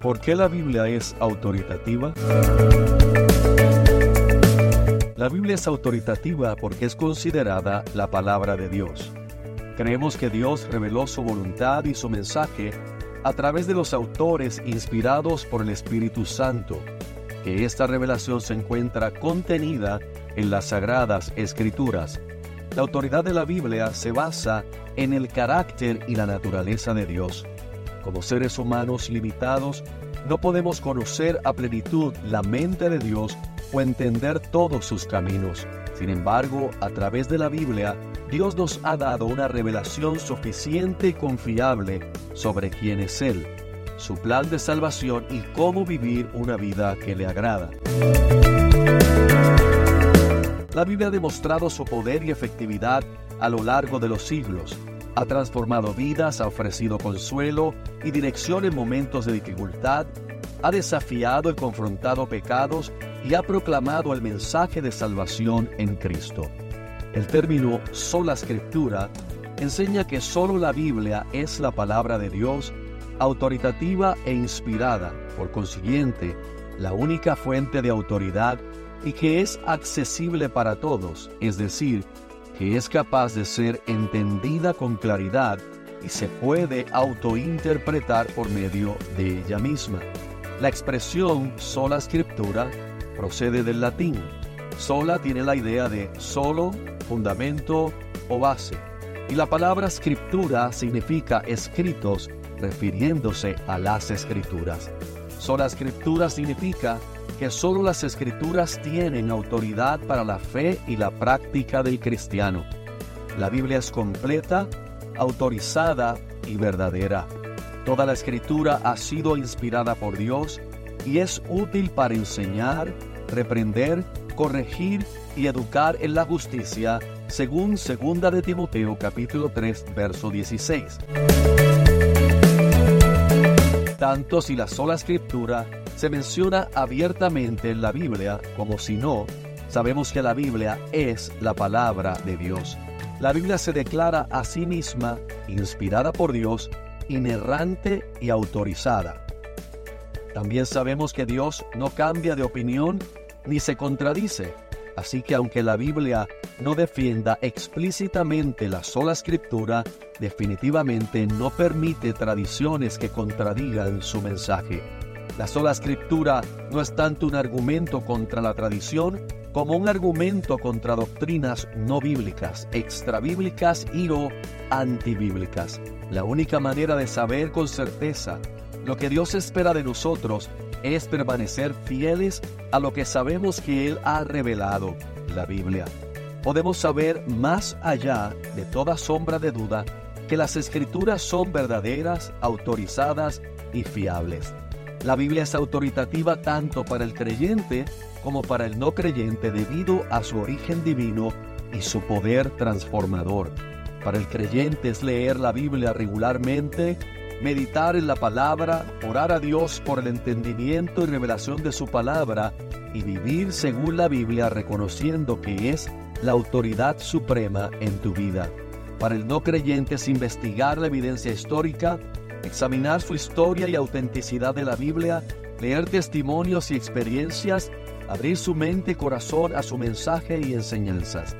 ¿Por qué la Biblia es autoritativa? La Biblia es autoritativa porque es considerada la palabra de Dios. Creemos que Dios reveló su voluntad y su mensaje a través de los autores inspirados por el Espíritu Santo, que esta revelación se encuentra contenida en las sagradas escrituras. La autoridad de la Biblia se basa en el carácter y la naturaleza de Dios. Como seres humanos limitados, no podemos conocer a plenitud la mente de Dios o entender todos sus caminos. Sin embargo, a través de la Biblia, Dios nos ha dado una revelación suficiente y confiable sobre quién es Él, su plan de salvación y cómo vivir una vida que le agrada. La Biblia ha demostrado su poder y efectividad a lo largo de los siglos. Ha transformado vidas, ha ofrecido consuelo y dirección en momentos de dificultad, ha desafiado y confrontado pecados y ha proclamado el mensaje de salvación en Cristo. El término sola escritura enseña que solo la Biblia es la palabra de Dios, autoritativa e inspirada, por consiguiente, la única fuente de autoridad y que es accesible para todos, es decir, que es capaz de ser entendida con claridad y se puede autointerpretar por medio de ella misma. La expresión sola escritura procede del latín. Sola tiene la idea de solo, fundamento o base. Y la palabra escritura significa escritos, refiriéndose a las escrituras. Sola escritura significa que solo las escrituras tienen autoridad para la fe y la práctica del cristiano. La Biblia es completa, autorizada y verdadera. Toda la escritura ha sido inspirada por Dios y es útil para enseñar, reprender, corregir y educar en la justicia, según 2 de Timoteo capítulo 3, verso 16. Tanto si la sola escritura se menciona abiertamente en la Biblia como si no, sabemos que la Biblia es la palabra de Dios. La Biblia se declara a sí misma, inspirada por Dios, inerrante y autorizada. También sabemos que Dios no cambia de opinión ni se contradice, así que aunque la Biblia no defienda explícitamente la sola escritura, definitivamente no permite tradiciones que contradigan su mensaje. La sola escritura no es tanto un argumento contra la tradición como un argumento contra doctrinas no bíblicas, extrabíblicas y o antibíblicas. La única manera de saber con certeza lo que Dios espera de nosotros es permanecer fieles a lo que sabemos que Él ha revelado, la Biblia. Podemos saber más allá de toda sombra de duda que las escrituras son verdaderas, autorizadas y fiables. La Biblia es autoritativa tanto para el creyente como para el no creyente debido a su origen divino y su poder transformador. Para el creyente es leer la Biblia regularmente, meditar en la palabra, orar a Dios por el entendimiento y revelación de su palabra y vivir según la Biblia reconociendo que es la autoridad suprema en tu vida. Para el no creyente es investigar la evidencia histórica, examinar su historia y autenticidad de la Biblia, leer testimonios y experiencias, abrir su mente y corazón a su mensaje y enseñanzas.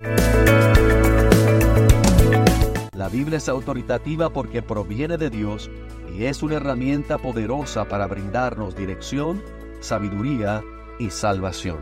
La Biblia es autoritativa porque proviene de Dios y es una herramienta poderosa para brindarnos dirección, sabiduría y salvación.